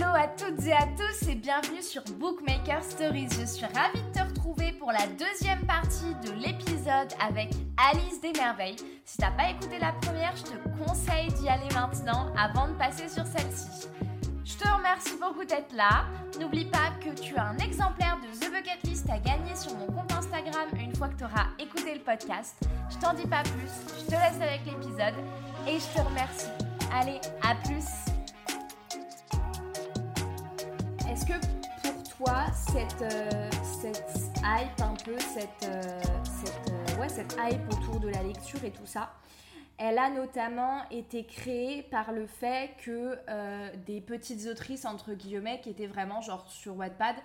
Hello à toutes et à tous et bienvenue sur Bookmaker Stories. Je suis ravie de te retrouver pour la deuxième partie de l'épisode avec Alice des Merveilles. Si t'as pas écouté la première, je te conseille d'y aller maintenant avant de passer sur celle-ci. Je te remercie beaucoup d'être là. N'oublie pas que tu as un exemplaire de The Bucket List à gagner sur mon compte Instagram une fois que tu auras écouté le podcast. Je t'en dis pas plus, je te laisse avec l'épisode et je te remercie. Allez, à plus Est-ce que pour toi, cette, euh, hype un peu, cette, euh, euh, ouais, cette hype autour de la lecture et tout ça, elle a notamment été créée par le fait que des petites autrices, entre guillemets, qui étaient vraiment genre sur Wattpad,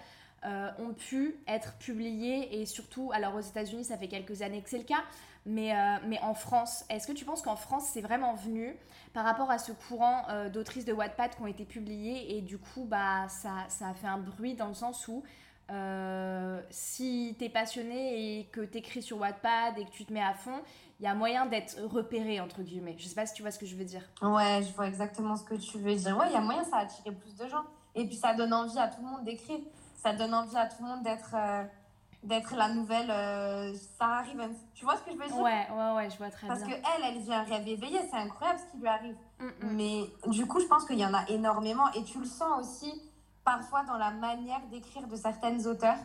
ont pu être publiées et surtout, alors aux États-Unis, ça fait quelques années que c'est le cas, mais, euh, mais en France, est-ce que tu penses qu'en France, c'est vraiment venu par rapport à ce courant euh, d'autrices de Wattpad qui ont été publiées et du coup, bah, ça, ça a fait un bruit dans le sens où euh, si t'es passionné et que t'écris sur Wattpad et que tu te mets à fond, il y a moyen d'être repéré entre guillemets. Je sais pas si tu vois ce que je veux dire. Ouais, je vois exactement ce que tu veux dire. Ouais, il y a moyen, ça attire plus de gens. Et puis ça donne envie à tout le monde d'écrire. Ça donne envie à tout le monde d'être euh, d'être la nouvelle euh, Sarah Rivens. Tu vois ce que je veux dire? Ouais, ouais, ouais, je vois très Parce bien. elle, elle vient rêve éveillé. C'est incroyable ce qui lui arrive. Mm, mm. Mais du coup, je pense qu'il y en a énormément. Et tu le sens aussi parfois dans la manière d'écrire de certaines auteurs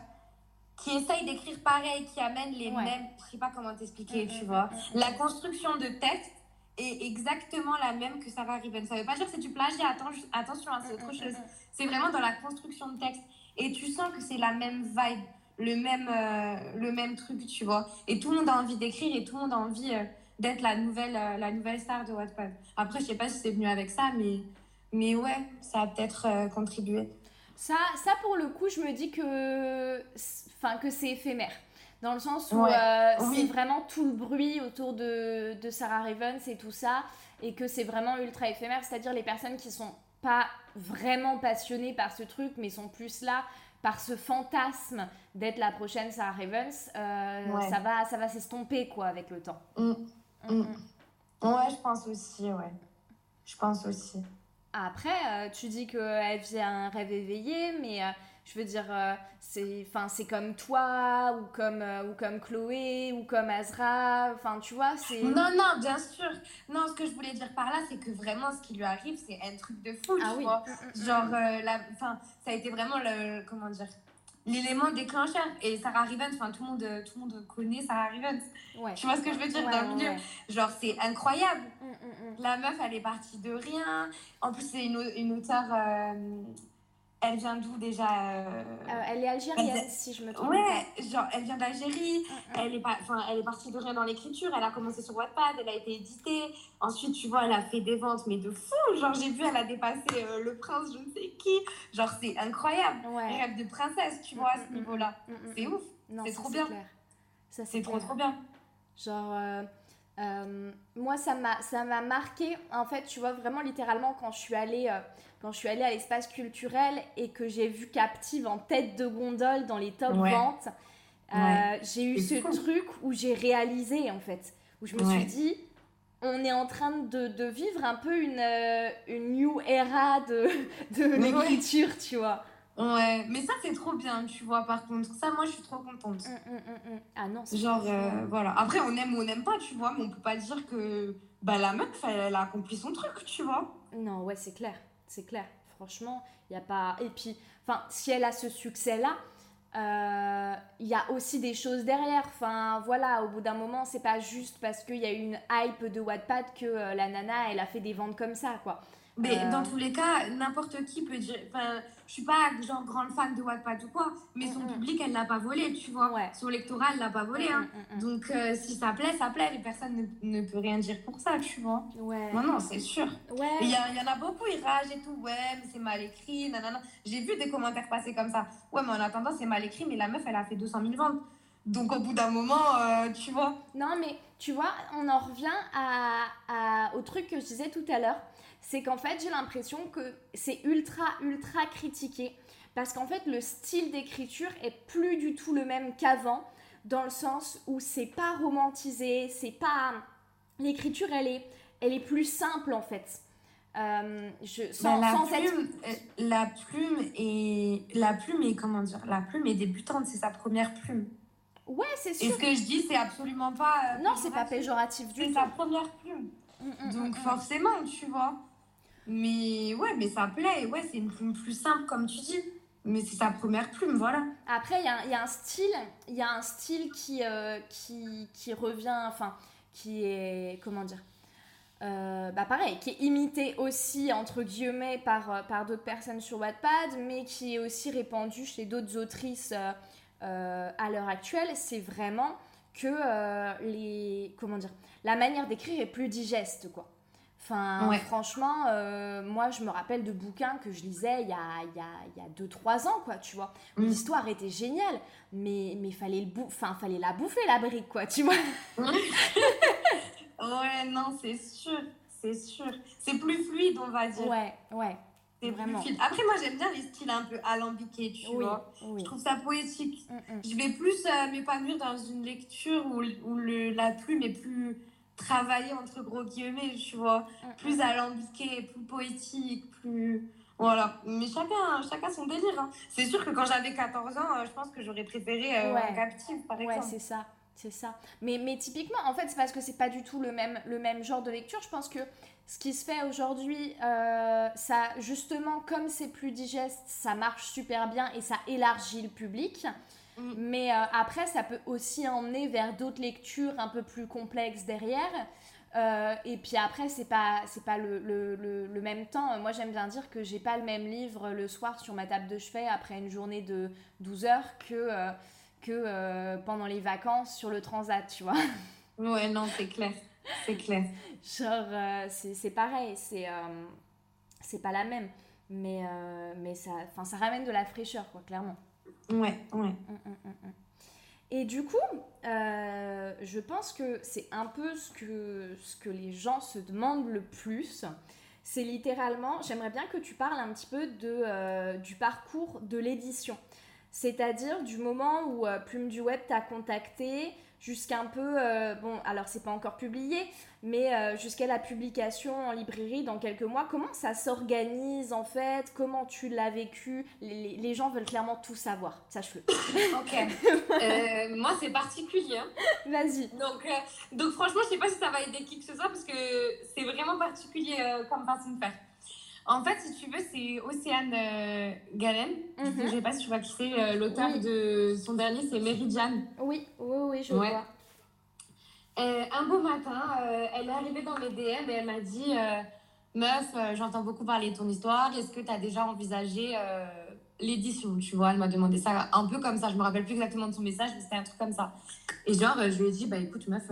qui essayent d'écrire pareil, qui amènent les Ouais. mêmes. Je sais pas comment t'expliquer, Mm, tu vois. La construction de texte est exactement la même que Sarah Riven. Ça veut pas dire que c'est du plagiat, atten- attention, hein, c'est autre chose. C'est vraiment dans la construction de texte. Et tu sens que c'est la même vibe, le même, euh, le même truc, tu vois. Et tout le monde a envie d'écrire et tout le monde a envie euh, d'être la nouvelle, euh, la nouvelle star de Wattpad. Après, je sais pas si c'est venu avec ça, mais, mais ouais, ça a peut-être contribué. Ça, ça pour le coup, je me dis que, enfin, que c'est éphémère. Dans le sens où Ouais. Oui. c'est vraiment tout le bruit autour de, de Sarah Ravens et tout ça, et que c'est vraiment ultra éphémère, c'est-à-dire les personnes qui sont pas vraiment passionnées par ce truc, mais sont plus là par ce fantasme d'être la prochaine Sarah Ravens, euh, Ouais. ça va, ça va s'estomper quoi avec le temps. Mm. Mm, Mm. mm. Ouais, je pense aussi, ouais. Je pense aussi. Après, euh, tu dis qu'elle vit un rêve éveillé, mais euh, je veux dire, euh, c'est, enfin, c'est comme toi, ou comme, euh, ou comme Chloé, ou comme Azra, enfin, tu vois, c'est... Non, non, bien sûr. Non, ce que je voulais dire par là, c'est que vraiment, ce qui lui arrive, c'est un truc de fou, Ah tu oui. vois. Mm, mm, mm. Genre, euh, la, enfin, ça a été vraiment le, comment dire, l'élément déclencheur. Et Sarah Rivens, enfin, tout le monde, tout le monde connaît Sarah Rivens. Ouais. Tu vois ce que je veux dire Ouais, dans le ouais, milieu? ouais. Genre, c'est incroyable. Mm, mm, mm. La meuf, elle est partie de rien. En plus, c'est une, une auteure. Elle vient d'où déjà euh, Euh, elle est algérienne, Elle- si je me trompe. Ouais, genre, elle vient d'Algérie. Mm, mm. Elle est, pas, enfin, elle est partie de rien dans l'écriture. Elle a commencé sur Wattpad, elle a été éditée. Ensuite, tu vois, elle a fait des ventes, mais de fou. Genre, j'ai vu, elle a dépassé euh, le prince, je ne sais qui. Genre, c'est incroyable. Ouais. Rêve de princesse, tu vois, à Mm, ce mm, niveau-là. Mm, mm, C'est mm. ouf. C'est trop bien. C'est trop, trop bien. Genre, moi, ça m'a, ça m'a marqué, en fait, tu vois, vraiment littéralement, quand je suis allée, quand je suis allée à l'espace culturel et que j'ai vu Captive en tête de gondole dans les top Ouais. ventes, euh, Ouais. j'ai eu ce fou. truc où j'ai réalisé, en fait, où je me Ouais. suis dit, on est en train de, de vivre un peu une, euh, une new era de, de l'écriture, tu vois. Ouais, mais ça, c'est trop bien, tu vois, par contre. Ça, moi, je suis trop contente. Mm, mm, mm, mm. Ah non, c'est Genre, euh, voilà. Après, on aime ou on n'aime pas, tu vois, mais on peut pas dire que bah, la meuf, elle, elle a accompli son truc, tu vois. Non, ouais, c'est clair, c'est clair. Franchement, il y a pas. Et puis, enfin, si elle a ce succès-là, euh, il y a aussi des choses derrière. Enfin, voilà, au bout d'un moment, c'est pas juste parce qu'il y a eu une hype de Wattpad que euh, la nana, elle a fait des ventes comme ça, quoi. Mais Euh. dans tous les cas, n'importe qui peut dire. Enfin, je suis pas genre grande fan de Wattpad ou quoi, mais son Mhm. public, elle l'a pas volé, tu vois. Ouais. Son lectorat, elle l'a pas volé, hein. Mm, mm, mm, Donc, euh, si ça plaît, ça plaît. Les personnes ne, ne peuvent rien dire pour ça, tu vois. mm. Ouais. Non, non, c'est sûr. Ouais. Il y, a- il y en a beaucoup, ils ragent et tout. Ouais, mais c'est mal écrit, nanana. J'ai vu des commentaires passer comme ça. Ouais, mais en attendant, c'est mal écrit, mais la meuf, elle a fait 200 000 ventes. Donc, au bout d'un moment, euh, tu vois. Non, mais tu vois, on en revient à, à- au truc que je disais tout à l'heure. C'est qu'en fait, j'ai l'impression que c'est ultra, ultra critiqué. Parce qu'en fait, le style d'écriture est plus du tout le même qu'avant. Dans le sens où c'est pas romantisé, c'est pas. L'écriture, elle est, elle est plus simple en fait. je, Bah, sans, la, sans plume, être... euh, la plume est la plume est comment dire la plume est débutante c'est sa première plume Ouais, c'est et sûr. ce que je dis c'est absolument pas euh, Non, c'est pas péjoratif. du c'est tout. sa première plume Mm, mm, donc mm. forcément tu vois mais ouais mais ça plaît. Ouais c'est une plume plus simple comme tu dis. Mais c'est sa première plume voilà. Après, il y a, un style, il y a un style qui, euh, qui, qui revient, enfin, qui est, comment dire, euh, bah pareil, qui est imité aussi, entre guillemets, par, euh, par d'autres personnes sur Wattpad, mais qui est aussi répandu chez d'autres autrices à l'heure actuelle, c'est vraiment que les, comment dire, la manière d'écrire est plus digeste, quoi. Enfin, Ouais. franchement, euh, moi, je me rappelle de bouquins que je lisais il y a, il y a, il y a 2-3 ans, quoi, tu vois. Mm. L'histoire était géniale, mais mais fallait le enfin fallait la bouffer la brique quoi, tu vois. ouais non c'est sûr c'est sûr c'est plus fluide on va dire Ouais, ouais, c'est vraiment. après moi j'aime bien les styles un peu alambiqués tu oui, vois oui. je trouve ça poétique Mm, mm. Je vais plus euh, m'épanouir dans une lecture où, où le, la plume est plus travaillée, entre gros guillemets, tu vois. Mm, Plus mm. alambiquée, plus poétique, plus... Voilà. Mais chacun, chacun son délire. hein. C'est sûr que quand j'avais 14 ans, euh, je pense que j'aurais préféré euh, Ouais. En captive, par Ouais, exemple. c'est ça, c'est ça. Mais, mais typiquement, en fait, c'est parce que c'est pas du tout le même, le même genre de lecture. Je pense que ce qui se fait aujourd'hui, euh, ça, justement, comme c'est plus digeste, ça marche super bien et ça élargit le public. Mm. Mais euh, après, ça peut aussi emmener vers d'autres lectures un peu plus complexes derrière. Euh, et puis après, c'est pas, c'est pas le, le, le, le même temps. Moi, j'aime bien dire que j'ai pas le même livre le soir sur ma table de chevet après une journée de 12 heures que, euh, que pendant les vacances sur le transat, tu vois. Ouais, non, c'est clair. C'est clair. Genre, c'est c'est pareil, c'est c'est pas la même. Mais, mais ça, ça ramène de la fraîcheur, quoi, clairement. Ouais, ouais. Mm, mm, mm. Et du coup, euh, je pense que c'est un peu ce que, ce que les gens se demandent le plus. C'est littéralement, j'aimerais bien que tu parles un petit peu de, euh, du parcours de l'édition. C'est-à-dire du moment où euh, Plume du Web t'a contacté jusqu'à un peu, euh, bon, alors c'est pas encore publié, mais euh, jusqu'à la publication en librairie dans quelques mois. Comment ça s'organise en fait? Comment tu l'as vécu? Les, les gens veulent clairement tout savoir, sache-le. Ok. Euh, moi, c'est particulier. hein. Vas-y. Donc, donc franchement, je sais pas si ça va aider qui que ce soit parce que c'est vraiment particulier comme façon de faire. En fait, si tu veux, c'est Océane euh, Galen. Mhm. Je sais pas si tu vois qui c'est. euh, L'auteur Oui. de son dernier, c'est Meridian. Oui, oui, oui, je Ouais. vois. Euh, un beau matin, euh, elle est arrivée dans mes DM et elle m'a dit Meuf, j'entends beaucoup parler de ton histoire. Est-ce que tu as déjà envisagé l'édition? Tu vois, elle m'a demandé ça un peu comme ça. Je me rappelle plus exactement de son message, mais c'était un truc comme ça. Et genre, je lui ai dit Bah écoute, meuf,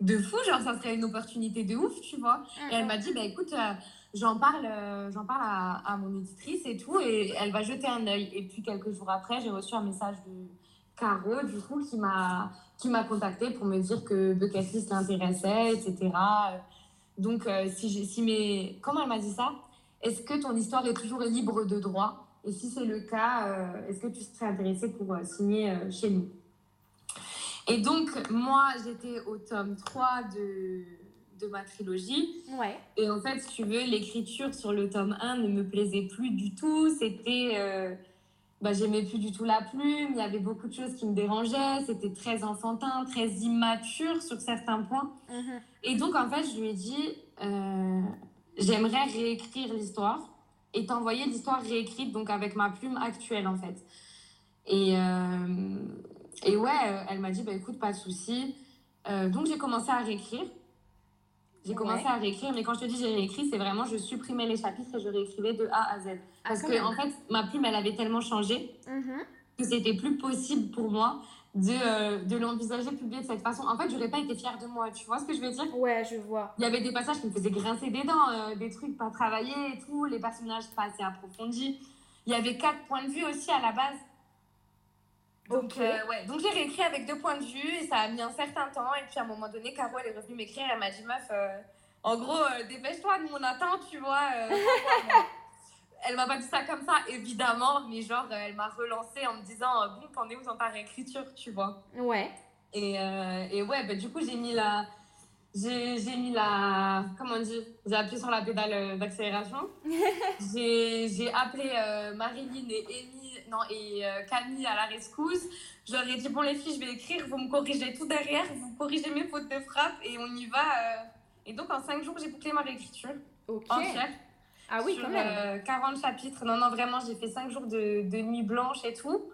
de fou, genre, ça serait une opportunité de ouf, tu vois. Et elle m'a dit, bah écoute, euh, j'en parle, euh, j'en parle à, à mon éditrice et tout, et elle va jeter un œil. Et puis quelques jours après, j'ai reçu un message de Caro, du coup, qui m'a qui m'a contacté pour me dire que Bucket List l'intéressait, etc. Donc, euh, si, si mes... Comment elle m'a dit ça? Est-ce que ton histoire est toujours libre de droit? Et si c'est le cas, euh, est-ce que tu serais intéressée pour signer chez nous? Et donc, moi, j'étais au tome 3 de, de ma trilogie. Ouais. Et en fait, si tu veux, l'écriture sur le tome 1 ne me plaisait plus du tout. C'était. euh, bah, J'aimais plus du tout la plume. Il y avait beaucoup de choses qui me dérangeaient. C'était très enfantin, très immature sur certains points. Mhm. Et donc, en fait, je lui ai dit euh, j'aimerais réécrire l'histoire et t'envoyer l'histoire réécrite, donc avec ma plume actuelle, en fait. Et, euh, et ouais, elle m'a dit bah, écoute, pas de souci. Donc, j'ai commencé à réécrire. J'ai commencé Ouais. à réécrire, mais quand je te dis j'ai réécrit, c'est vraiment je supprimais les chapitres et je réécrivais de A à Z. Ah, Parce que, même. en fait, ma plume, elle avait tellement changé Mhm. que c'était plus possible pour moi de, euh, de l'envisager publier de cette façon. En fait, j'aurais pas été fière de moi. Tu vois ce que je veux dire? Ouais, je vois. il y avait des passages qui me faisaient grincer des dents, euh, des trucs pas travaillés et tout, les personnages pas assez approfondis. Il y avait quatre points de vue aussi à la base. Donc, euh, ouais. Donc j'ai réécrit avec deux points de vue et ça a mis un certain temps. Et puis à un moment donné, Caro, elle est revenue m'écrire. Elle m'a dit, meuf, euh, en gros, euh, dépêche-toi, nous on attend, tu vois. elle m'a pas dit ça comme ça, évidemment, mais genre, elle m'a relancé en me disant, bon, t'en es où dans ta réécriture, tu vois? Ouais. Et, et ouais, bah, du coup, j'ai mis la. J'ai mis la. Comment on dit J'ai appuyé sur la pédale d'accélération. j'ai appelé euh, Marilyn et Amy, non, et euh, Camille à la rescousse. Je leur ai dit bon, les filles, je vais écrire, vous me corrigez tout derrière, vous corrigez mes fautes de frappe et on y va. Euh. Et donc, en 5 jours, j'ai bouclé ma réécriture. Ok. Entière. Ah oui, sur, quand même. 40 chapitres. Non, non, vraiment, j'ai fait 5 jours de, de nuit blanche et tout.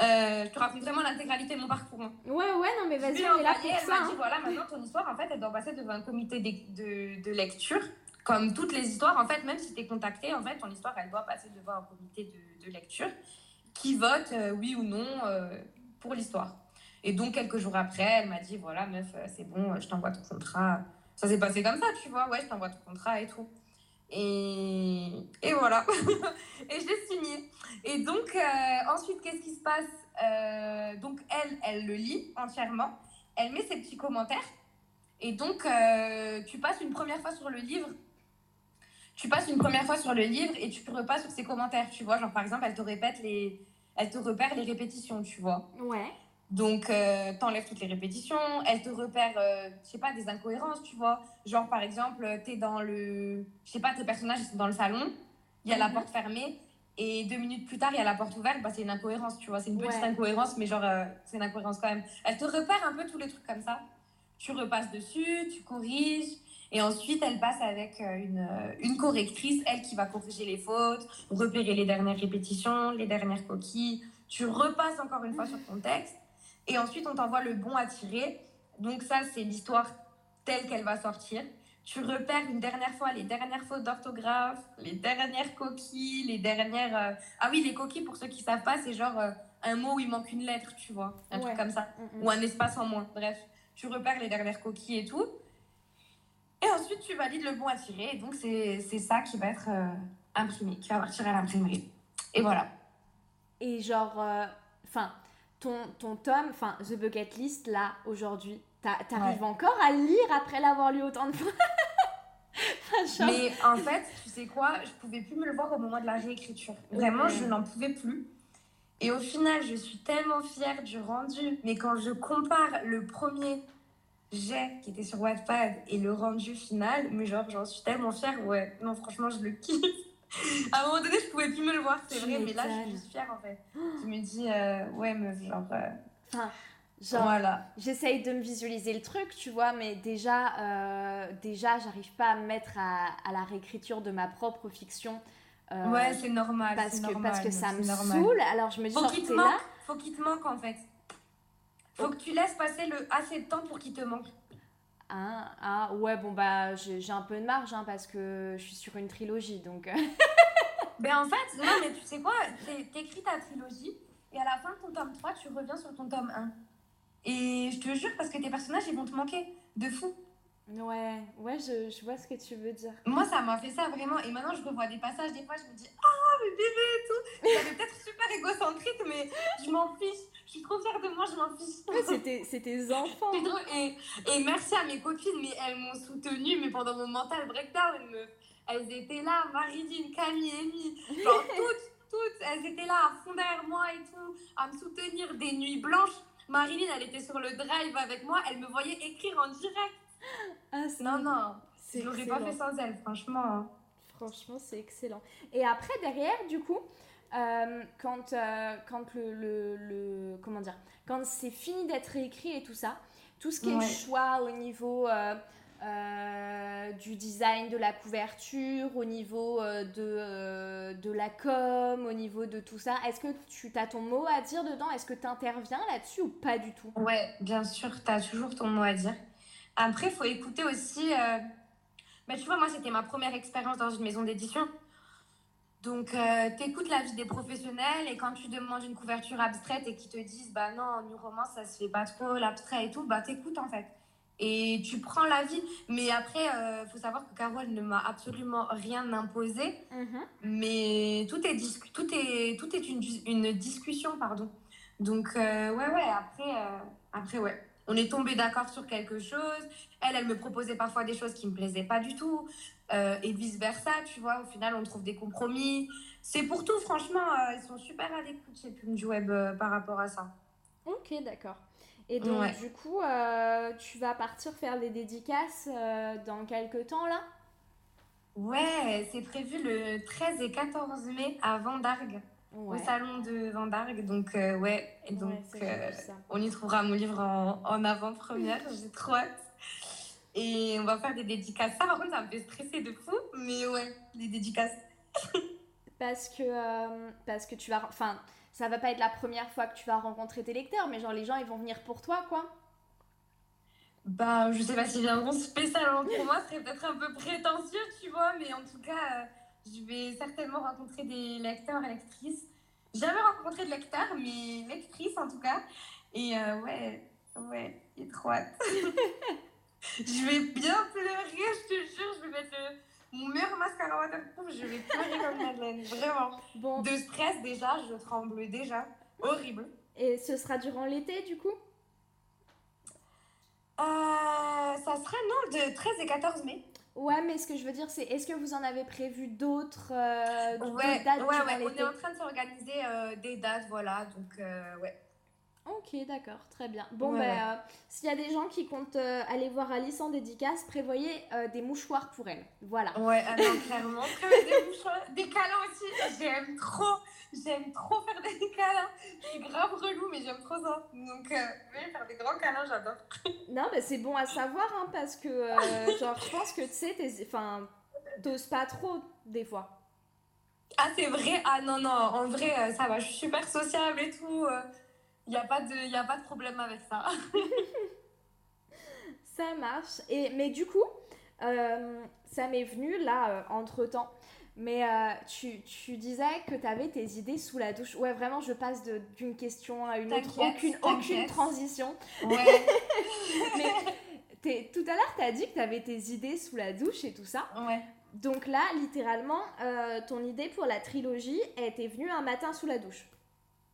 Euh, je te raconte vraiment l'intégralité de mon parcours. hein. Ouais, ouais, non, mais vas-y, on est là pour elle ça. m'a hein. dit voilà, maintenant ton histoire, en fait, elle doit passer devant un comité de, de, de lecture. Comme toutes les histoires, en fait, même si tu es contacté, en fait, ton histoire, elle doit passer devant un comité de, de lecture qui vote euh, oui ou non euh, pour l'histoire. Et donc, quelques jours après, elle m'a dit voilà, meuf, euh, c'est bon, je t'envoie ton contrat. Ça s'est passé comme ça, tu vois, ouais, je t'envoie ton contrat et tout. Et, et voilà. et je l'ai signé. Et donc, euh, ensuite, qu'est-ce qui se passe Euh, Donc, elle, elle le lit entièrement. Elle met ses petits commentaires. Et donc, euh, tu passes une première fois sur le livre. Tu passes une première fois sur le livre et tu repasses sur ses commentaires, tu vois. Genre, par exemple, elle te répète les... Elle te repère les répétitions, tu vois. Ouais. Donc, euh, t'enlèves toutes les répétitions. Elle te repère, euh, je sais pas, des incohérences, tu vois. Genre, par exemple, t'es dans le... Je sais pas, tes personnages, sont dans le salon. Il y a la Mhm. porte fermée. Et deux minutes plus tard, il y a la porte ouverte. Bah, c'est une incohérence, tu vois. C'est une petite Ouais. incohérence, mais genre, euh, c'est une incohérence quand même. Elle te repère un peu tous les trucs comme ça. Tu repasses dessus, tu corriges. Et ensuite, elle passe avec euh, une, euh, une correctrice, elle qui va corriger les fautes, repérer les dernières répétitions, les dernières coquilles. Tu repasses encore une fois sur ton texte. Et ensuite, on t'envoie le bon à tirer. Donc ça, c'est l'histoire telle qu'elle va sortir. Tu repères une dernière fois les dernières fautes d'orthographe, les dernières coquilles, les dernières... euh, Ah oui, les coquilles, pour ceux qui savent pas, c'est genre euh, un mot où il manque une lettre, tu vois. Un Ouais. truc comme ça. Mm, mm. Ou un espace en moins. Bref, tu repères les dernières coquilles et tout. Et ensuite, tu valides le bon à tirer. Et donc, c'est c'est ça qui va être euh, imprimé, qui va partir à l'imprimerie. Et voilà. Et genre, enfin, ton, ton tome, enfin, The Bucket List, là, aujourd'hui, t'a- t'arrives encore à lire après l'avoir lu autant de fois? Mais en fait, tu sais quoi, je pouvais plus me le voir au moment de la réécriture. Vraiment, je n'en pouvais plus. Et au final, je suis tellement fière du rendu. Mais quand je compare le premier jet qui était sur Wattpad et le rendu final, mais genre, j'en suis tellement fière. Ouais, non, franchement, je le kiffe. À un moment donné, je pouvais plus me le voir, c'est vrai, mais là, je suis juste fière en fait. Je me dis, euh, ouais, meuf, genre. euh, Enfin, genre, voilà. j'essaye de me visualiser le truc, tu vois, mais déjà, euh, déjà, j'arrive pas à me mettre à, à la réécriture de ma propre fiction. euh, ouais, c'est normal. parce que, normal, parce que ça me normal. saoule. Alors je me dis, Faut qu'il te manque. là. Faut qu'il te manque en fait. Faut que tu laisses passer le assez de temps pour qu'il te manque. Ah, ah, ouais, bon, bah, j'ai un peu de marge, hein, parce que je suis sur une trilogie, donc... euh, Ben en fait, non mais tu sais quoi, t'é- t'écris ta trilogie et à la fin de ton tome 3, tu reviens sur ton tome 1. Et je te jure, parce que tes personnages, ils vont te manquer. De fou. Ouais, ouais, je, je vois ce que tu veux dire. Moi, ça m'a fait ça vraiment. Et maintenant, je revois des passages, des fois, je me dis, ah, mais bébé et tout. J'avais peut-être super égocentrique, mais je m'en fiche. Je suis trop fière de moi, je m'en fiche. C'était c'est tes enfants. C'est drôle. Et, et merci à mes copines, mais elles m'ont soutenue, mais pendant mon mental breakdown. Elles étaient là, Marilyn, Camille, Amy, genre toutes, toutes, elles étaient là à fond derrière moi et tout, à me soutenir des nuits blanches. Marilyn, elle était sur le drive avec moi, elle me voyait écrire en direct. Ah, Non, non, je l'aurais pas fait sans elle, franchement. hein. Franchement, c'est excellent. Et après, derrière, du coup, euh, quand, euh, quand le, le, le- Comment dire Quand c'est fini d'être réécrit et tout ça, tout ce qui est Ouais. choix au niveau euh, du design de la couverture, au niveau de, de la com, au niveau de tout ça, est-ce que tu as ton mot à dire dedans? Est-ce que tu interviens là-dessus ou pas du tout? Ouais, bien sûr, t'as toujours ton mot à dire. Après, il faut écouter aussi. euh, bah, tu vois, moi, c'était ma première expérience dans une maison d'édition. Donc, euh, t'écoutes la vie des professionnels et quand tu demandes une couverture abstraite et qu'ils te disent, bah non, New Romance, ça se fait pas trop, l'abstrait et tout, bah t'écoutes en fait. Et tu prends l'avis. Mais après, il faut savoir que Carole ne m'a absolument rien imposé. Mais tout est, dis- tout est, tout est une, une discussion, pardon. Donc, euh, ouais, ouais, après, euh, après, ouais. On est tombé d'accord sur quelque chose. Elle, elle me proposait parfois des choses qui me plaisaient pas du tout. Euh, et vice-versa, tu vois. Au final, on trouve des compromis. C'est pour tout, franchement. euh, ils sont super à l'écoute chez Plume du Web euh, par rapport à ça. Ok, d'accord. Et donc, du coup, tu vas partir faire des dédicaces dans quelques temps, là? Ouais, c'est prévu le 13 et 14 mai à Vendargue, au salon de Vendargue. Donc, euh, ouais, et donc, on y trouvera mon livre en, en avant-première. J'ai trop hâte. Et on va faire des dédicaces. Ça, par contre, ça me fait stresser de fou, mais ouais, les dédicaces. parce que, parce que tu vas. Enfin ça va pas être la première fois que tu vas rencontrer tes lecteurs, mais genre les gens ils vont venir pour toi quoi. Bah, je sais pas s'ils viendront spécialement pour moi, ce serait peut-être un peu prétentieux, tu vois, mais en tout cas, euh, je vais certainement rencontrer des lecteurs et lectrices. Jamais rencontré de lecteurs, mais lectrices en tout cas. Et euh, ouais, ouais, hâte. je vais bien pleurer, je te jure, je vais mettre le mon meilleur mascara waterproof, je vais pleurer comme Madeleine, vraiment. Bon. De stress déjà, je tremble déjà. Horrible. Et ce sera durant l'été du coup? Euh, Ça sera non, de 13 et 14 mai. Ouais, mais ce que je veux dire, c'est est-ce que vous en avez prévu d'autres euh, ouais, dates Ouais, ouais, on est en train de s'organiser euh, des dates, voilà, donc euh, ouais. Ok, d'accord, très bien. Bon, ben, euh, s'il y a des gens qui comptent euh, aller voir Alice en dédicace, prévoyez euh, des mouchoirs pour elle. Voilà. Ouais, ah clairement. des mouchoirs, des câlins aussi. J'aime trop, j'aime trop faire des câlins. Suis grave relou, mais j'aime trop ça. Donc, ouais, faire des grands câlins, j'adore. non, mais c'est bon à savoir, hein, parce que, genre, je pense que tu sais, enfin, t'oses pas trop, des fois. Ah, c'est vrai? Ah non, non, en vrai, ça va, je suis super sociable et tout. Il n'y a, pas de, a pas de problème avec ça. ça marche. Et, mais du coup, euh, ça m'est venu là, euh, entre-temps. Mais euh, tu, tu, disais que tu avais tes idées sous la douche. Ouais, vraiment, je passe d'une question à une autre. Aucune, aucune transition. Ouais. mais tout à l'heure, tu as dit que tu avais tes idées sous la douche et tout ça. Ouais. Donc là, littéralement, ton idée pour la trilogie était venue un matin sous la douche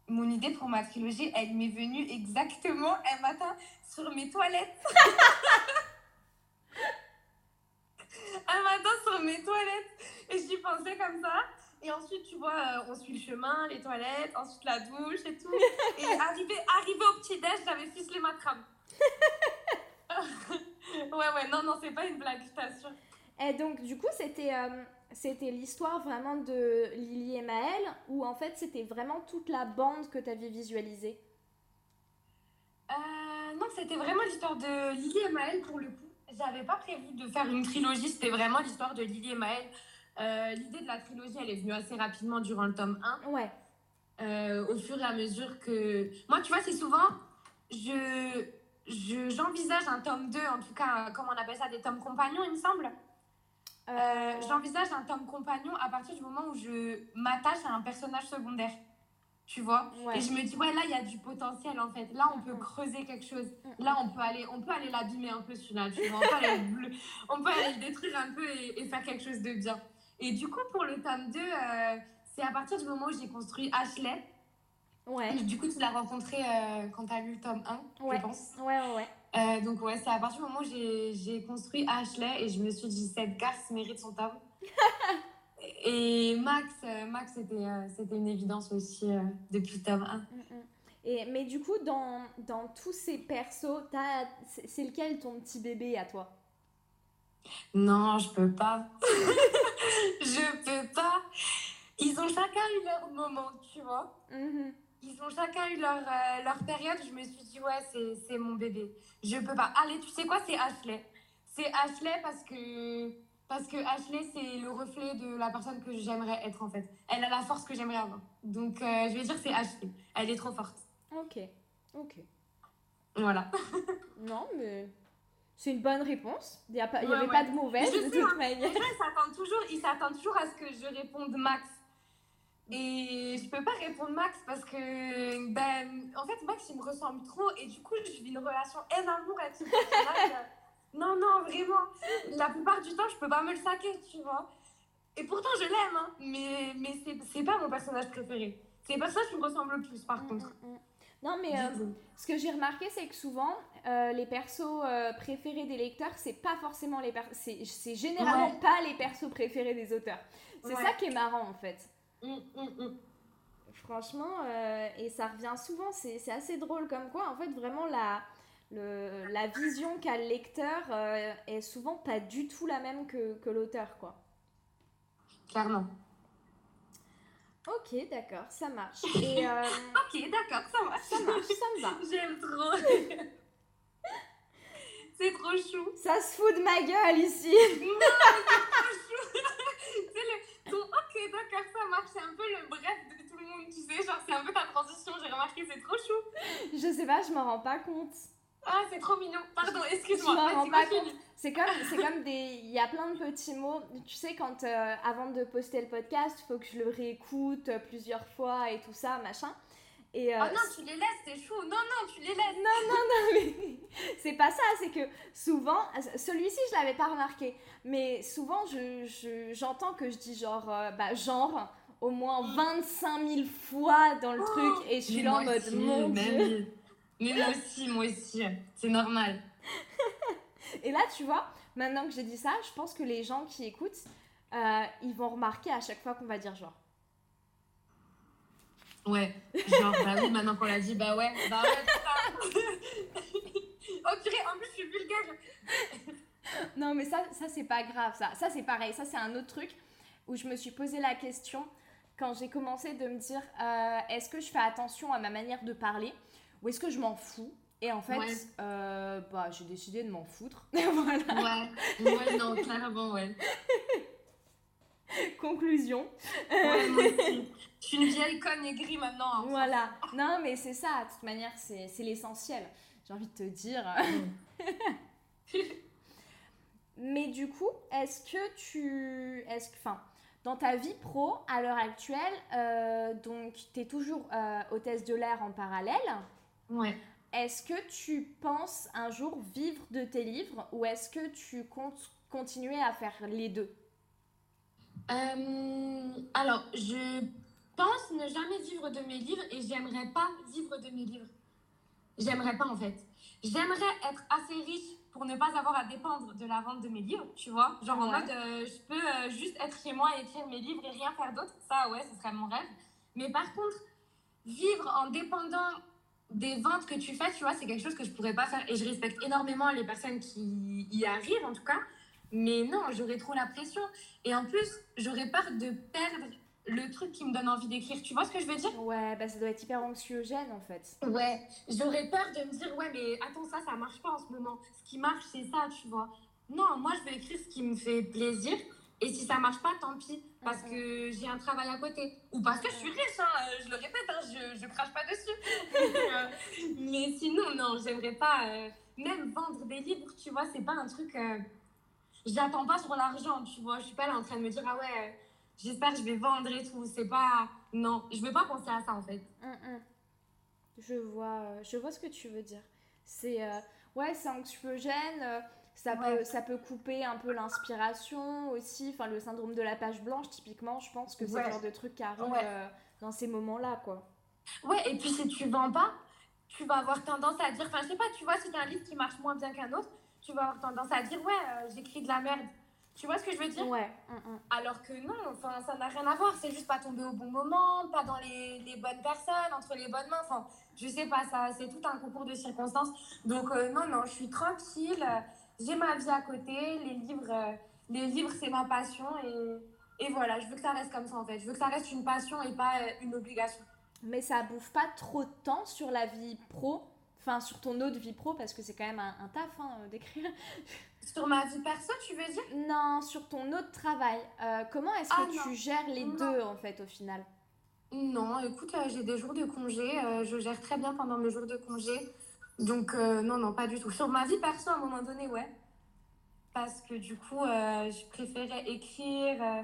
mon idée pour ma trilogie, elle m'est venue exactement un matin sur mes toilettes. un matin sur mes toilettes. Et j'y pensais comme ça. Et ensuite, tu vois, euh, on suit le chemin, les toilettes, ensuite la douche et tout. Et arrivé, arrivé au petit-déj, j'avais ficelé ma crame. ouais, ouais, non, non, c'est pas une blague, je t'assure. Et donc, du coup, c'était euh, c'était l'histoire vraiment de Lily et Maël, ou en fait c'était vraiment toute la bande que tu avais visualisée euh, Non, c'était vraiment l'histoire de Lily et Maël pour le coup. J'avais pas prévu de faire une trilogie, c'était vraiment l'histoire de Lily et Maël. Euh, l'idée de la trilogie, elle est venue assez rapidement durant le tome 1. Ouais. Euh, au fur et à mesure que. Moi, tu vois, c'est souvent. Je. J'envisage un tome 2, en tout cas, comment on appelle ça, des tomes compagnons, il me semble. Euh, j'envisage un tome compagnon à partir du moment où je m'attache à un personnage secondaire. Tu vois Et je me dis, ouais, là, il y a du potentiel en fait. Là, on peut creuser quelque chose. Là, on peut aller, on peut aller l'abîmer un peu celui-là. Tu vois on peut, aller le, on peut aller le détruire un peu et, faire quelque chose de bien. Et du coup, pour le tome 2, euh, c'est à partir du moment où j'ai construit Ashley. Ouais. Du coup, tu l'as rencontré euh, quand tu as lu le tome 1, ouais. je pense. Ouais, ouais, ouais. Euh, donc ouais, c'est à partir du moment où j'ai construit Ashley et je me suis dit cette garce mérite son tome. et Max, euh, Max c'était euh, c'était une évidence aussi depuis le tome 1. Mm, mm. Et, mais du coup, dans, dans tous ces persos, c'est lequel ton petit bébé à toi? Non, je peux pas. je peux pas. Ils ont chacun eu leur moment, tu vois. Mm-hmm ils ont chacun eu leur, euh, leur période. Je me suis dit, ouais, c'est mon bébé. Je peux pas. Allez, tu sais quoi, c'est Ashley. C'est Ashley parce que, parce que Ashley, c'est le reflet de la personne que j'aimerais être en fait. Elle a la force que j'aimerais avoir. Donc, euh, je vais dire, c'est Ashley. Elle est trop forte. Ok, ok. Voilà. non, mais c'est une bonne réponse. Il n'y avait pas de mauvaise de toute hein. manière. Il s'attend toujours à ce que je réponde max. Et je peux pas répondre Max parce que, ben, en fait, Max, il me ressemble trop et du coup, je vis une relation haine-amour avec ce personnage. non, non, vraiment. La plupart du temps, je peux pas me le saquer, tu vois. Et pourtant, je l'aime, hein, mais, mais c'est pas mon personnage préféré. C'est le personnage qui me ressemble le plus, par mm, contre. Mm, mm. Non, mais euh, ce que j'ai remarqué, c'est que souvent, euh, les persos euh, préférés des lecteurs, c'est pas forcément les persos. C'est généralement pas les persos préférés des auteurs. C'est ça qui est marrant, en fait. Hum, hum, hum. Franchement, euh, et ça revient souvent, c'est assez drôle comme quoi, en fait, vraiment, la, le, la vision qu'a le lecteur euh, est souvent pas du tout la même que, que l'auteur, quoi. Clairement. Ok, d'accord, ça marche. Et, euh, ok, d'accord, ça marche. Ça marche, ça me va. J'aime trop. c'est trop chou. Ça se fout de ma gueule ici. Non, c'est trop chou. C'est ok, d'accord, ça marche. C'est un peu le bref de tout le monde, tu sais. Genre, c'est un peu ta transition. J'ai remarqué, c'est trop chou. Je sais pas, je m'en rends pas compte. Ah, c'est trop mignon. Pardon, excuse-moi. Je m'en rends pas compte. C'est comme, c'est comme des. Il y a plein de petits mots. Tu sais, quand euh, avant de poster le podcast, il faut que je le réécoute plusieurs fois et tout ça, machin. Et euh, oh non, tu les laisses, c'est chou. Non, non, tu les laisses. Non, non, non, mais c'est pas ça. C'est que souvent, celui-ci, je l'avais pas remarqué. Mais souvent, je, j'entends que je dis genre, euh, bah, genre, au moins 25 000 fois dans le truc. Et je suis là en mode, mon Dieu. Mais moi aussi, moi aussi. C'est normal. Et là, tu vois, maintenant que j'ai dit ça, je pense que les gens qui écoutent, euh, ils vont remarquer à chaque fois qu'on va dire genre. Ouais, genre, bah oui, maintenant qu'on l'a dit, bah ouais, bah ouais, ça. oh purée, en plus, je suis vulgaire. non, mais ça, ça c'est pas grave, ça. Ça, c'est pareil. Ça, c'est un autre truc où je me suis posé la question quand j'ai commencé de me dire euh, est-ce que je fais attention à ma manière de parler ou est-ce que je m'en fous? Et en fait, euh, bah, j'ai décidé de m'en foutre. voilà. Ouais, ouais, non, clairement, ouais. Conclusion. Ouais, moi aussi. Je suis une vieille conne aigrie maintenant. Hein. Voilà. Non, mais c'est ça, de toute manière, c'est l'essentiel. J'ai envie de te dire. mais du coup, est-ce que tu. Est-ce que. Enfin. Dans ta vie pro, à l'heure actuelle, euh, donc tu es toujours euh, hôtesse de l'air en parallèle. Ouais. Est-ce que tu penses un jour vivre de tes livres ou est-ce que tu comptes continuer à faire les deux? Euh, Alors, je pense ne jamais vivre de mes livres et j'aimerais pas vivre de mes livres. J'aimerais pas en fait. J'aimerais être assez riche pour ne pas avoir à dépendre de la vente de mes livres, tu vois. Genre en mode, euh, je peux euh, juste être chez moi et écrire mes livres et rien faire d'autre. Ça, ouais, ce serait mon rêve. Mais par contre, vivre en dépendant des ventes que tu fais, tu vois, c'est quelque chose que je pourrais pas faire. Et je respecte énormément les personnes qui y arrivent, en tout cas. Mais non, j'aurais trop la pression. Et en plus, j'aurais peur de perdre le truc qui me donne envie d'écrire. Tu vois ce que je veux dire? Ouais, bah ça doit être hyper anxiogène en fait. Ouais, j'aurais peur de me dire, ouais, mais attends, ça, ça marche pas en ce moment. Ce qui marche, c'est ça, tu vois. Non, moi, je vais écrire ce qui me fait plaisir. Et si ça marche pas, tant pis, parce que j'ai un travail à côté. Ou parce que je suis riche, hein, euh, je le répète, hein, je, je crache pas dessus. mais sinon, non, j'aimerais pas. Euh, même vendre des livres, tu vois, c'est pas un truc. Euh, j'attends pas sur l'argent, tu vois. Je suis pas là en train de me dire, ah ouais, j'espère que je vais vendre et tout. C'est pas. Non, je veux pas penser à ça en fait. Hum, hum. Je vois, je vois ce que tu veux dire. C'est. ouais, c'est anxiogène ça, peut, ça peut couper un peu l'inspiration aussi. Enfin, le syndrome de la page blanche, typiquement, je pense que c'est le genre de truc qui arrive euh, dans ces moments-là, quoi. Ouais, et puis si tu vends pas, tu vas avoir tendance à dire, enfin, je sais pas, tu vois, si t'as un livre qui marche moins bien qu'un autre, tu vas avoir tendance à dire, ouais, euh, j'écris de la merde. Tu vois ce que je veux dire? Ouais. Mm, mm. Alors que non, enfin, ça n'a rien à voir. C'est juste pas tomber au bon moment, pas dans les, les, bonnes personnes, entre les bonnes mains. Enfin, je sais pas, ça, c'est tout un concours de circonstances. Donc, euh, non, non, je suis tranquille j'ai ma vie à côté, les livres, euh, les livres c'est ma passion et, et, voilà, je veux que ça reste comme ça en fait. Je veux que ça reste une passion et pas une obligation. Mais ça bouffe pas trop de temps sur la vie pro, enfin sur ton autre vie pro parce que c'est quand même un, taf hein, euh, d'écrire. Sur ma vie perso, tu veux dire? Non, sur ton autre travail. comment est-ce que ah, tu gères les deux en fait au final? Non, écoute, j'ai des jours de congé, je gère très bien pendant mes jours de congé. Donc, euh, non, non, pas du tout. Sur ma vie perso, à un moment donné, ouais. Parce que du coup, euh, je préférais écrire euh,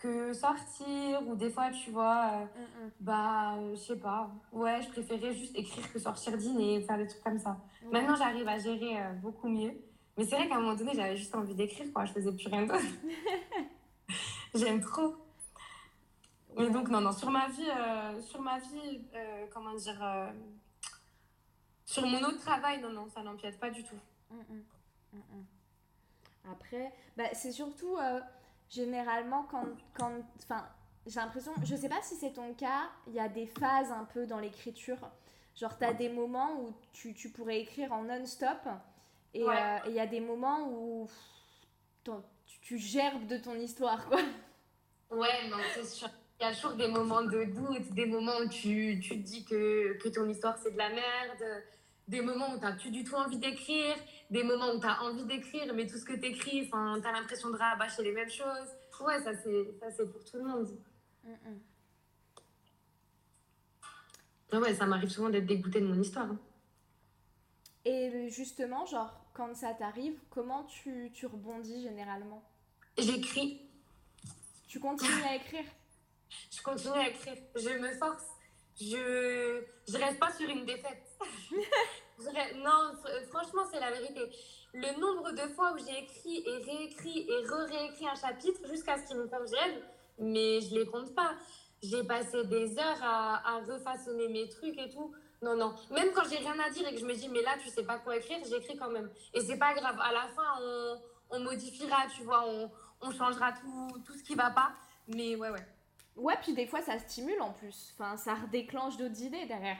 que sortir. Ou des fois, tu vois, mm, mm. bah, je sais pas. Ouais, je préférais juste écrire que sortir dîner, faire des trucs comme ça. Maintenant, j'arrive à gérer beaucoup mieux. Mais c'est vrai qu'à un moment donné, j'avais juste envie d'écrire, quoi. Je faisais plus rien d'autre. J'aime trop. Mais donc, non, non, sur ma vie, sur ma vie comment dire sur mon autre travail, non, non, ça n'empiète pas du tout. Mm, Après, bah, c'est surtout euh, généralement quand, quand, enfin, j'ai l'impression, je sais pas si c'est ton cas, il y a des phases un peu dans l'écriture. Genre, tu as des moments où tu, tu pourrais écrire en non-stop et Ouais. euh, il y a des moments où ton- tu, tu gerbes de ton histoire, quoi. Ouais, non, c'est sûr. Il y a toujours des moments de doute, des moments où tu, tu te dis que, que ton histoire c'est de la merde, des moments où tu n'as plus du tout envie d'écrire, des moments où tu as envie d'écrire, mais tout ce que tu écris, tu as l'impression de rabâcher les mêmes choses. Ouais, ça c'est ça, c'est pour tout le monde. Mm, mm. Ouais, ça m'arrive souvent d'être dégoûtée de mon histoire. hein. Et justement, genre, quand ça t'arrive, comment tu, tu rebondis généralement? J'écris, Tu continues à écrire? Je continue à écrire, je me force, je je reste pas sur une défaite. Non, fr- franchement, c'est la vérité. Le nombre de fois où j'ai écrit et réécrit et re-réécrit un chapitre jusqu'à ce qu'il me convienne, mais je les compte pas. J'ai passé des heures à, à refaçonner mes trucs et tout. Non, non. Même quand j'ai rien à dire et que je me dis, mais là, tu sais pas quoi écrire, j'écris quand même. Et c'est pas grave. À la fin, on, on modifiera, tu vois, on, on changera tout, tout ce qui va pas. Mais ouais, ouais. Ouais, puis des fois ça stimule en plus. Enfin, ça redéclenche d'autres idées derrière.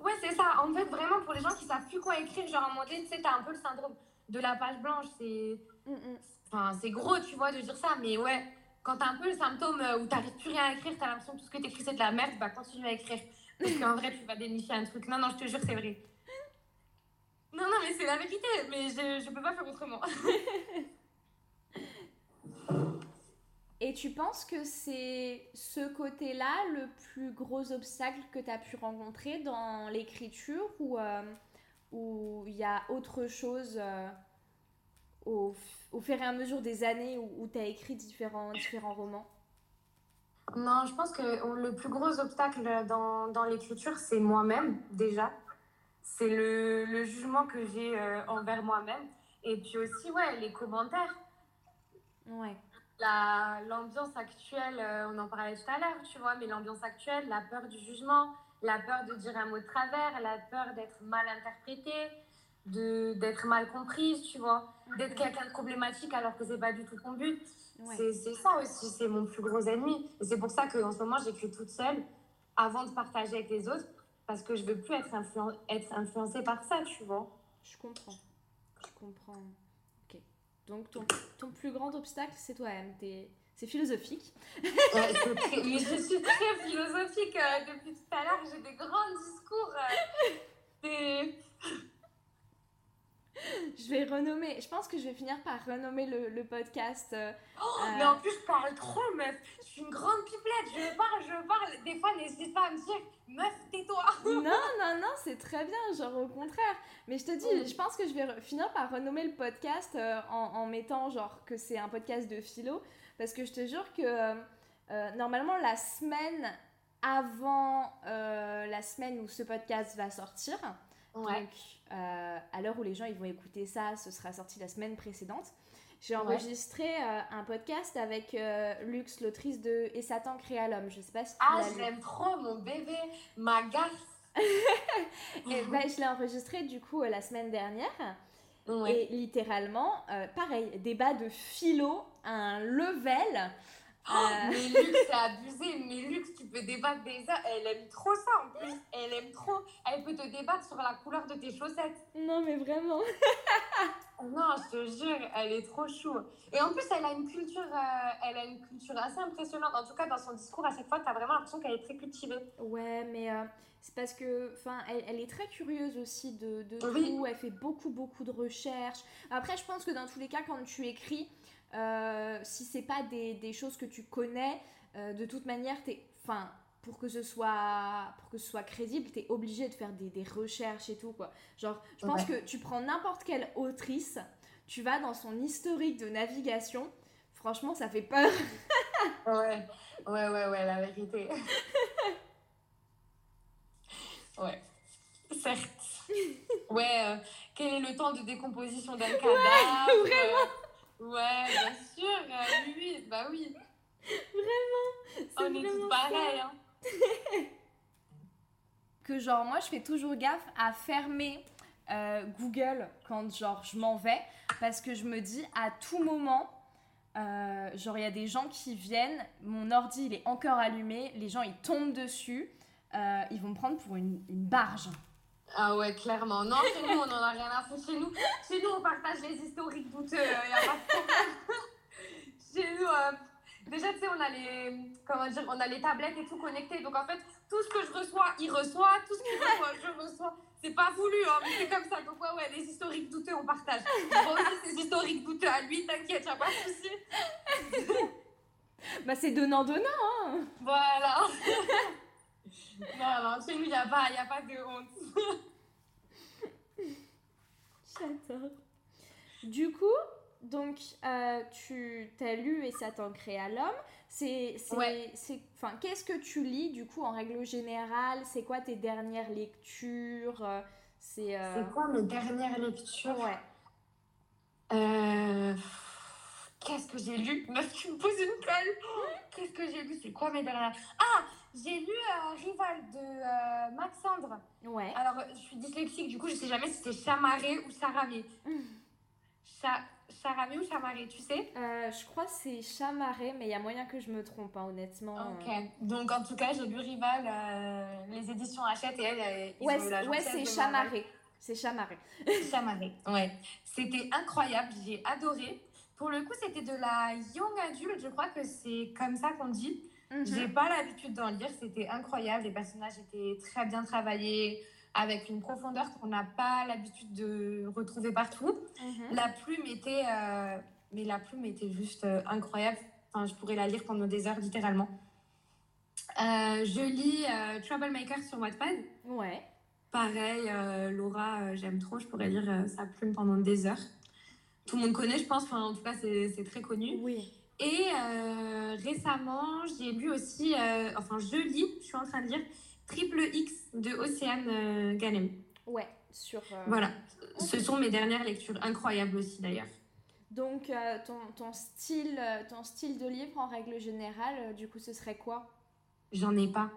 Ouais, c'est ça. En fait, vraiment, pour les gens qui savent plus quoi écrire, genre à un moment donné, tu sais, t'as un peu le syndrome de la page blanche. C'est Mm, mm. enfin, c'est gros, tu vois, de dire ça, mais ouais, quand t'as un peu le symptôme euh, où t'arrives plus rien à écrire, t'as l'impression que tout ce que t'écris c'est de la merde, bah continue à écrire. Parce qu'en vrai, tu vas dénicher un truc. Non, non, je te jure, c'est vrai. Non, non, mais c'est la vérité, mais je, je peux pas faire autrement. Et tu penses que c'est ce côté-là le plus gros obstacle que tu as pu rencontrer dans l'écriture ou euh, ou il y a autre chose euh, au, au fur et à mesure des années où, tu as écrit différents, différents romans? Non, je pense que le plus gros obstacle dans, dans l'écriture, c'est moi-même, déjà. C'est le, le jugement que j'ai euh, envers moi-même. Et puis aussi, ouais, les commentaires. Ouais. La- L'ambiance actuelle, euh, on en parlait tout à l'heure, tu vois, mais l'ambiance actuelle, la peur du jugement, la peur de dire un mot de travers, la peur d'être mal interprétée, d'être mal comprise, tu vois, d'être quelqu'un de problématique alors que c'est pas du tout ton but. Ouais. C'est c'est ça aussi, c'est mon plus gros ennemi. Et c'est pour ça qu'en ce moment, j'écris toute seule avant de partager avec les autres, parce que je veux plus être, influen- être influencée par ça, tu vois. Je comprends. Je comprends. Donc ton, ton plus grand obstacle, c'est toi-même. T'es- C'est philosophique. Ouais, Mais je suis très philosophique euh, depuis tout à l'heure, j'ai des grands discours. euh, des- Je vais renommer. Je pense que je vais finir par renommer le, le podcast. euh, Oh, Euh. Mais en plus, je parle trop, meuf. Je suis une grande pipelette. Je parle, je parle. Des fois, n'hésite pas à me dire, meuf, tais-toi. non, non, non, c'est très bien, genre au contraire. Mais je te dis, je pense que je vais finir par renommer le podcast euh, en, en mettant genre que c'est un podcast de philo. Parce que je te jure que normalement, la semaine avant la semaine où ce podcast va sortir, Ouais. donc euh, à l'heure où les gens ils vont écouter ça, ce sera sorti la semaine précédente. J'ai Ouais. enregistré euh, un podcast avec euh, Lux, l'autrice de Et Satan créa l'homme. Je sais pas si tu Ah, l'aime trop, mon bébé, ma garce. Et ben, je l'ai enregistré du coup la semaine dernière. Ouais. Et littéralement, pareil, débat de philo, un level. Oh, euh, mais Lux, c'est abusé. Mais Lux, tu peux débattre des. Elle aime trop ça en plus. Elle aime trop. Elle peut te débattre sur la couleur de tes chaussettes. Non, mais vraiment. Non, je te jure, elle est trop chou. Et en plus, elle a une culture, euh, elle a une culture assez impressionnante. En tout cas, dans son discours, à chaque fois, t'as vraiment l'impression qu'elle est très cultivée. Ouais, mais euh, c'est parce que, enfin, elle, elle est très curieuse aussi de, de Oui. tout. Elle fait beaucoup, beaucoup de recherches. Après, je pense que dans tous les cas, quand tu écris, euh, si c'est pas des, des choses que tu connais, euh, de toute manière, t'es, enfin, pour que ce soit, pour que ce soit crédible, t'es obligé de faire des, des recherches et tout quoi. Genre, je pense que tu prends n'importe quelle autrice, tu vas dans son historique de navigation. Franchement, ça fait peur. Ouais, ouais, ouais, ouais, la vérité. ouais, certes. Ouais, euh, quel est le temps de décomposition d'un cadavre euh, Ouais, bien sûr, euh, oui, oui, bah oui. C'est On est vraiment tous pareils, hein. que genre moi je fais toujours gaffe à fermer euh, Google quand genre je m'en vais parce que je me dis à tout moment euh, genre, il y a des gens qui viennent, mon ordi, il est encore allumé, les gens, ils tombent dessus, ils vont me prendre pour une, une barge. Ah ouais, clairement. Non, chez nous, on en a rien à foutre. Chez nous, chez nous on partage les historiques douteux. Il a pas de problème. chez nous, euh, déjà, tu sais, on a les, comment dire, on a les tablettes et tout connecté. Donc, en fait, tout ce que je reçois, il reçoit. Tout ce qu'il reçoit, je reçois. C'est pas voulu, hein, mais c'est comme ça. Donc, ouais, ouais, les historiques douteux, on partage. Moi aussi, ces historiques douteux à lui, t'inquiète, y'a pas de souci. Bah, c'est donnant-donnant, hein Voilà. non, non, chez nous, il n'y a, pas- y a pas de honte. J'adore. Du coup, donc, euh, tu t'as lu Et Satan créa l'homme. C'est, c'est, Ouais. c'est, enfin, qu'est-ce que tu lis, du coup, en règle générale? C'est quoi tes dernières lectures? Euh, C'est... euh, C'est quoi mes dernières lectures? Ouais. Euh, Qu'est-ce que j'ai lu? Meuf, tu me poses une colle. Qu'est-ce que j'ai lu? C'est quoi mes dernières? Ah J'ai lu euh, Rival de euh, Maxandre. Ouais. Alors, euh, je suis dyslexique, du coup, je sais jamais si c'est Chamaré ou Charamé. Cha... Charamé ou Chamaré, tu sais? Euh, je crois que c'est Chamaré, mais il y a moyen que je me trompe, hein, honnêtement. Ok. Donc, en tout cas, j'ai lu Rival, les éditions Hachette et elle, ils Ouais, c'est- ouais Chamaré. C'est Chamaré. Chamaré, ouais. C'était incroyable, j'ai adoré. Pour le coup, c'était de la young adulte, je crois que c'est comme ça qu'on dit. Mhm. J'ai pas l'habitude d'en lire, c'était incroyable. Les personnages étaient très bien travaillés, avec une profondeur qu'on n'a pas l'habitude de retrouver partout. Mhm. La plume était, euh, mais la plume était juste euh, incroyable. Enfin, je pourrais la lire pendant des heures, littéralement. Euh, je lis Troublemaker sur Wattpad. Ouais. Pareil, Laura, j'aime trop, je pourrais lire sa plume pendant des heures. Tout le monde connaît, je pense, enfin, en tout cas, c'est c'est très connu. Oui. Et euh, récemment, j'ai lu aussi, euh, enfin, je lis, je suis en train de lire Triple X de Océane euh, Ganem. Ouais. Sur. Voilà, ce sont mes dernières lectures, incroyables aussi d'ailleurs. Donc, ton, ton, style, ton style de livre, en règle générale, du coup, ce serait quoi? J'en ai pas.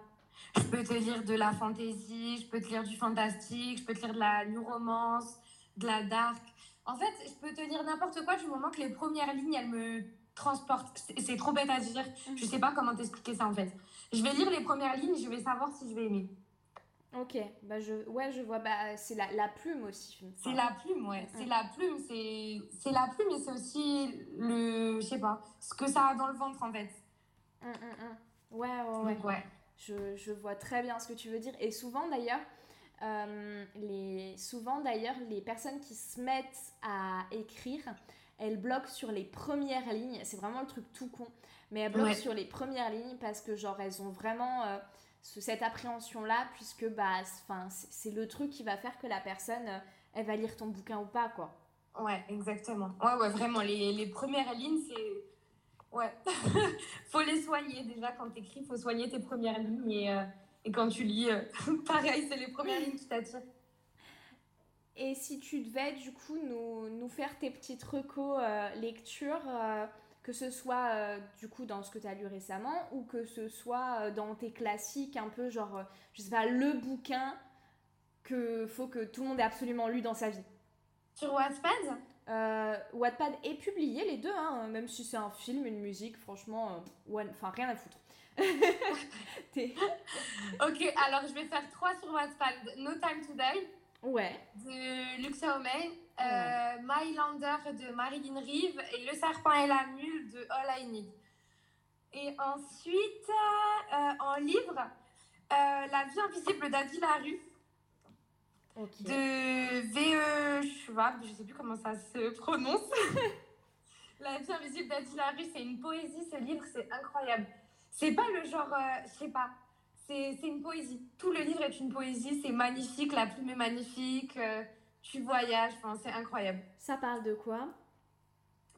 Je peux te lire de la fantasy, je peux te lire du fantastique, je peux te lire de la new romance, de la dark. En fait, je peux te lire n'importe quoi du moment que les premières lignes, elles me transportent. C'est- trop bête à dire. Je sais pas comment t'expliquer ça en fait. Je vais lire les premières lignes, je vais savoir si je vais aimer. Ok. Bah, je... Ouais, je vois. Bah, c'est la, la plume aussi. C'est la plume, ouais. C'est la plume, c'est c'est la plume et c'est aussi le, je sais pas, ce que ça a dans le ventre en fait. Hum, hum, hum. Ouais, ouais, ouais. Donc ouais. Je, je vois très bien ce que tu veux dire. Et souvent d'ailleurs, euh, les, souvent d'ailleurs, les personnes qui se mettent à écrire, elles bloquent sur les premières lignes. C'est vraiment le truc tout con. Mais elles bloquent Ouais. sur les premières lignes parce que genre elles ont vraiment euh, ce- cette appréhension-là puisque bah, c'est- le truc qui va faire que la personne, euh, elle va lire ton bouquin ou pas quoi. Ouais, exactement. Ouais, ouais, vraiment, les, les premières lignes, c'est... Ouais. faut les soigner déjà quand t'écris, faut soigner tes premières lignes et, et quand tu lis, euh, pareil, c'est les premières lignes qui t'attirent. Et si tu devais du coup nous, nous faire tes petites recos euh, lectures, euh, que ce soit euh, du coup dans ce que tu as lu récemment ou que ce soit dans tes classiques, un peu genre, je sais pas, le bouquin que faut que tout le monde ait absolument lu dans sa vie. Sur Wattpad? Wattpad est publié les deux, hein, même si c'est un film, une musique, franchement, enfin rien à foutre. Ok, alors je vais faire trois sur Wattpad. No Time to Die ouais, de Luxa Homey, euh, Mylander de Marilyn Reeve et Le Serpent et la Mule de All I Need. Et ensuite, euh, en livre, euh, La vie invisible d'Adi Larue ok. de V.E. Schwab, je sais plus comment ça se prononce. La vie invisible d'Adi Larue, c'est une poésie, ce livre, c'est incroyable. C'est pas le genre, euh, je sais pas, c'est une poésie. Tout le livre est une poésie, c'est magnifique, la plume est magnifique, euh, tu voyages, enfin, c'est incroyable. Ça parle de quoi?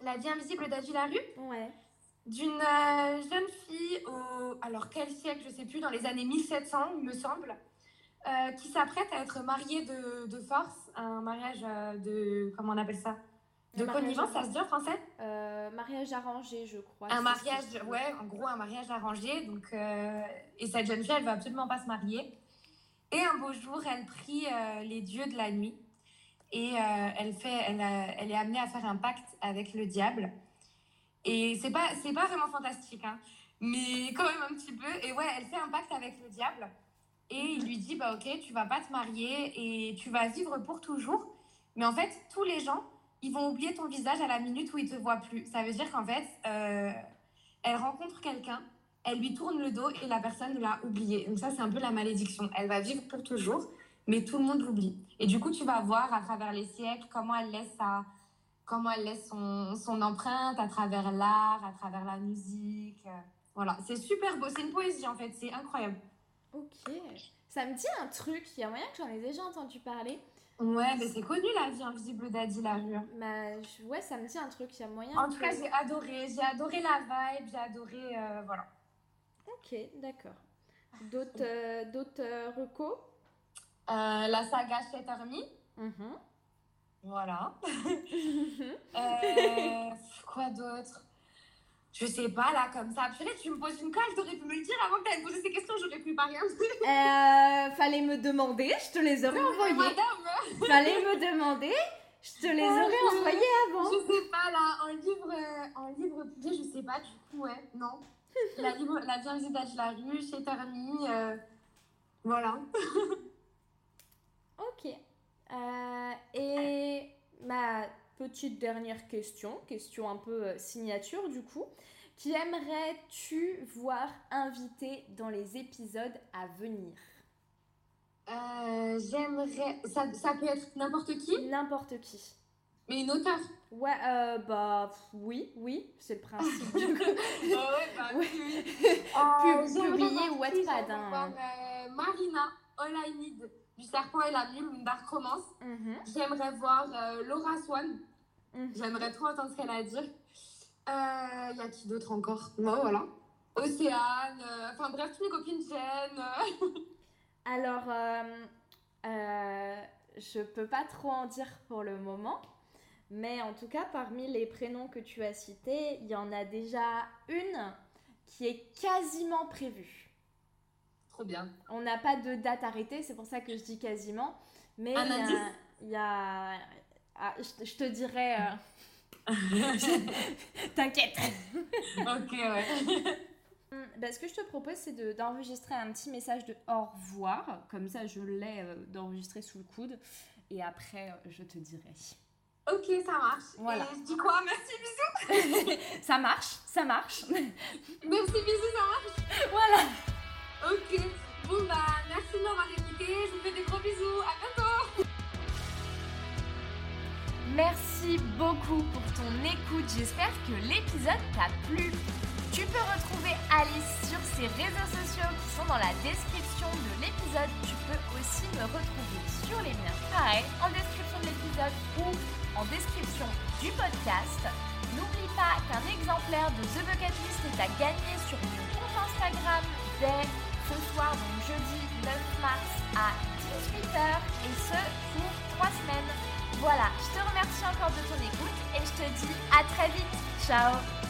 La vie invisible d'Adi Larue, Ouais. d'une euh, jeune fille au, alors quel siècle, je sais plus, dans les années 1700, il me semble, euh, qui s'apprête à être mariée de, de force, un mariage de, comment on appelle ça? De connivence, ça se dit en français? Euh, mariage arrangé, je crois. Un mariage, ouais, en gros, un mariage arrangé. Donc, euh, et cette jeune fille, elle va absolument pas se marier. Et un beau jour, elle prie euh, les dieux de la nuit. Et euh, elle, fait, elle, a- elle est amenée à faire un pacte avec le diable. Et c'est pas, c'est pas vraiment fantastique, hein, mais quand même un petit peu. Et ouais, elle fait un pacte avec le diable. Et il lui dit, bah ok, tu vas pas te marier et tu vas vivre pour toujours. Mais en fait, tous les gens, ils vont oublier ton visage à la minute où ils te voient plus. Ça veut dire qu'en fait, euh, elle rencontre quelqu'un, elle lui tourne le dos et la personne l'a oublié. Donc ça, c'est un peu la malédiction. Elle va vivre pour toujours, mais tout le monde l'oublie. Et du coup, tu vas voir à travers les siècles comment elle laisse comment elle laisse son, son empreinte à travers l'art, à travers la musique. Voilà, c'est super beau. C'est une poésie en fait. C'est incroyable. Ok. Ça me dit un truc. Il y a moyen que j'en ai déjà entendu parler. Ouais, mais c'est connu la vie invisible d'Adi Larue. Bah, je- ouais, ça me dit un truc. Il y a moyen. En tout cas, j'ai adoré. J'ai adoré la vibe. J'ai adoré. euh, voilà. Ok, d'accord. D'autres euh, d'autres euh, recos? Euh, la saga Shatterme. Mhm. Voilà. Quoi d'autre? Je sais pas, là, comme ça. Purée, tu me poses une colle, t'aurais pu me le dire avant que t'aies posé ces questions, j'aurais pu pas rien. Euh, fallait me demander, je te les aurais envoyés. Madame, Fallait me demander, je te les aurais envoyés avant. je sais pas, là, en livre, euh, en livre publié, je sais pas, du coup, ouais, non. La, livre, la de la rue, chez Termi, euh, voilà. Ok. Euh, et ma petite dernière question, question un peu euh, signature du coup. Qui aimerais-tu voir invité dans les épisodes à venir? Euh, J'aimerais, ça, ça peut être n'importe qui, N'importe qui. mais une auteure. Ouais, euh, bah oui, oui, c'est le principe du coup. ouais, bah, Ouais. oui. Pub- Euh, Wattpad, J'aimerais hein. Marina, All I Need, du Serpent et la Mule, une dark romance. Mhm, J'aimerais voir euh, Laura Swan. mhm. J'aimerais trop entendre ce qu'elle a à dire. Il y a qui d'autre encore? Bon, voilà. Océane, euh, enfin bref, toutes mes copines Jen. euh. Alors, euh, euh, je peux pas trop en dire pour le moment, mais en tout cas, parmi les prénoms que tu as cités, il y en a déjà une qui est quasiment prévue. Trop bien. On n'a pas de date arrêtée, c'est pour ça que je dis quasiment, mais il y a- y ah, je, je te dirais... euh, T'inquiète ok, ouais. Bah, ce que je te propose, c'est de- d'enregistrer un petit message de au revoir. Comme ça, je l'ai euh, d'enregistrer sous le coude. Et après, euh, je te dirai. ok, ça marche. Voilà. Et je dis quoi? Merci, bisous. ça marche, ça marche. Merci, bisous, ça marche. voilà. Ok. Bon, bah, merci de m'avoir écouté. Je vous fais des gros bisous. À bientôt. Merci beaucoup pour ton écoute. J'espère que l'épisode t'a plu. Tu peux retrouver Alice sur ses réseaux sociaux qui sont dans la description de l'épisode. Tu peux aussi me retrouver sur les miens, pareil, en description de l'épisode ou en description du podcast. N'oublie pas qu'un exemplaire de The Bucket List est à gagner sur mon compte Instagram dès ce soir, donc jeudi 9 mars à 18h, et ce pour 3 semaines. Voilà, je te remercie encore de ton écoute et je te dis à très vite. Ciao